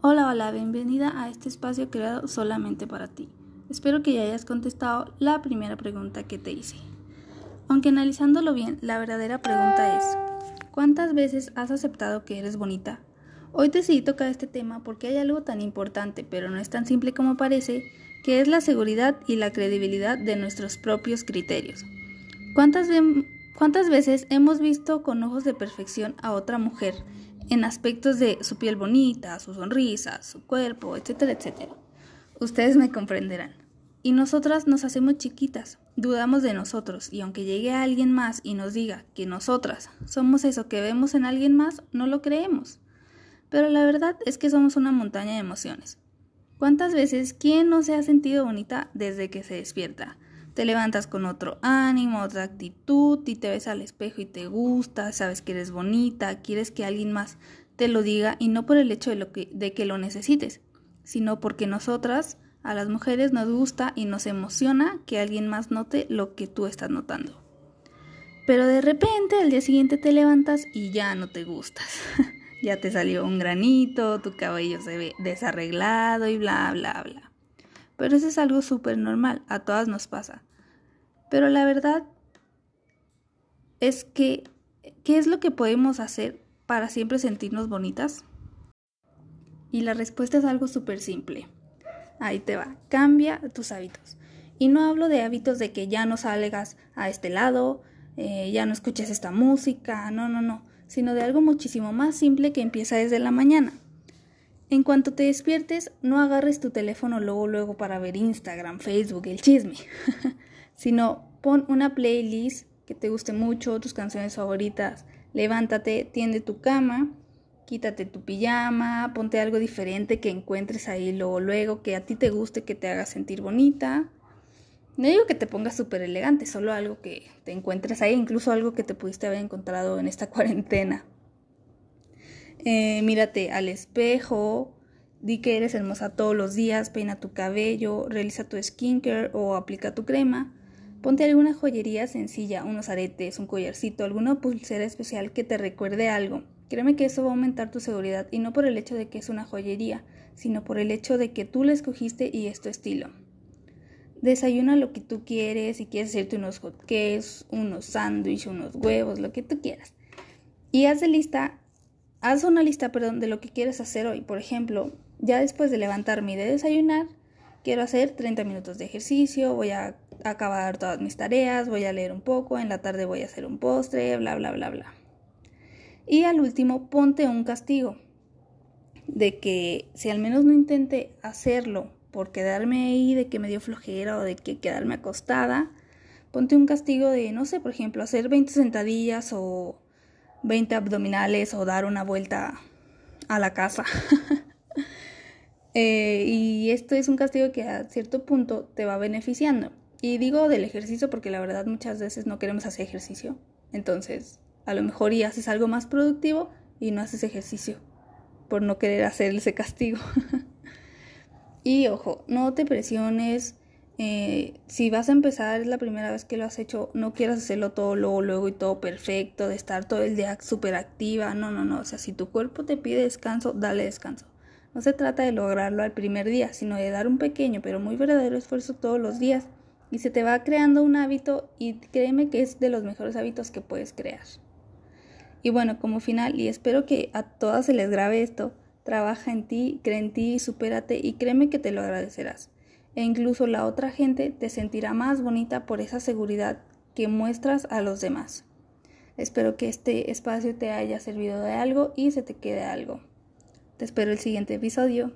Hola, hola, bienvenida a este espacio creado solamente para ti. Espero que ya hayas contestado la primera pregunta que te hice. Aunque analizándolo bien, la verdadera pregunta es, ¿cuántas veces has aceptado que eres bonita? Hoy decidí tocar este tema porque hay algo tan importante, pero no es tan simple como parece, que es la seguridad y la credibilidad de nuestros propios criterios. ¿Cuántas, cuántas veces hemos visto con ojos de perfección a otra mujer? En aspectos de su piel bonita, su sonrisa, su cuerpo, etcétera, etcétera. Ustedes me comprenderán. Y nosotras nos hacemos chiquitas, dudamos de nosotros, y aunque llegue alguien más y nos diga que nosotras somos eso que vemos en alguien más, no lo creemos. Pero la verdad es que somos una montaña de emociones. ¿Cuántas veces quién no se ha sentido bonita desde que se despierta? Te levantas con otro ánimo, otra actitud y te ves al espejo y te gusta, sabes que eres bonita, quieres que alguien más te lo diga y no por el hecho de, que, que lo necesites, sino porque nosotras, a las mujeres, nos gusta y nos emociona que alguien más note lo que tú estás notando. Pero de repente al día siguiente te levantas y ya no te gustas. ya te salió un granito, tu cabello se ve desarreglado y bla, bla, bla. Pero eso es algo súper normal, a todas nos pasa. Pero la verdad es que, ¿qué es lo que podemos hacer para siempre sentirnos bonitas? Y la respuesta es algo súper simple. Ahí te va, cambia tus hábitos. Y no hablo de hábitos de que ya no salgas a este lado, eh, ya no escuches esta música, no, no, no, sino de algo muchísimo más simple que empieza desde la mañana. En cuanto te despiertes, no agarres tu teléfono luego, luego para ver Instagram, Facebook, el chisme. sino pon una playlist que te guste mucho, tus canciones favoritas, levántate, tiende tu cama, quítate tu pijama, ponte algo diferente que encuentres ahí luego, que a ti te guste, que te haga sentir bonita. No digo que te pongas súper elegante, solo algo que te encuentres ahí, incluso algo que te pudiste haber encontrado en esta cuarentena. Eh, mírate al espejo, di que eres hermosa todos los días, peina tu cabello, realiza tu skincare o aplica tu crema. Ponte alguna joyería sencilla, unos aretes, un collarcito, alguna pulsera especial que te recuerde algo. Créeme que eso va a aumentar tu seguridad y no por el hecho de que es una joyería, sino por el hecho de que tú la escogiste y es tu estilo. Desayuna lo que tú quieres, si quieres hacerte unos hotcakes, unos sándwiches, unos huevos, lo que tú quieras. Y haz de lista, haz una lista, perdón, de lo que quieres hacer hoy. Por ejemplo, ya después de levantarme y de desayunar, quiero hacer 30 minutos de ejercicio, voy a acabar todas mis tareas, voy a leer un poco, en la tarde voy a hacer un postre, bla, bla, bla, bla. Y al último, ponte un castigo de que si al menos no intente hacerlo por quedarme ahí, de que me dio flojera o de que quedarme acostada, ponte un castigo de, no sé, por ejemplo, hacer 20 sentadillas o 20 abdominales o dar una vuelta a la casa. Eh, y esto es un castigo que a cierto punto te va beneficiando. Y digo del ejercicio porque la verdad muchas veces no queremos hacer ejercicio. Entonces, a lo mejor y haces algo más productivo y no haces ejercicio por no querer hacer ese castigo. y ojo, no te presiones. Eh, si vas a empezar, es la primera vez que lo has hecho, no quieras hacerlo todo luego, luego y todo perfecto, de estar todo el día súper activa. No, no, no. O sea, si tu cuerpo te pide descanso, dale descanso. No se trata de lograrlo al primer día, sino de dar un pequeño pero muy verdadero esfuerzo todos los días y se te va creando un hábito y créeme que es de los mejores hábitos que puedes crear. Y bueno, como final, y espero que a todas se les grabe esto, trabaja en ti, cree en ti, supérate y créeme que te lo agradecerás. E incluso la otra gente te sentirá más bonita por esa seguridad que muestras a los demás. Espero que este espacio te haya servido de algo y se te quede algo. Te espero el siguiente episodio.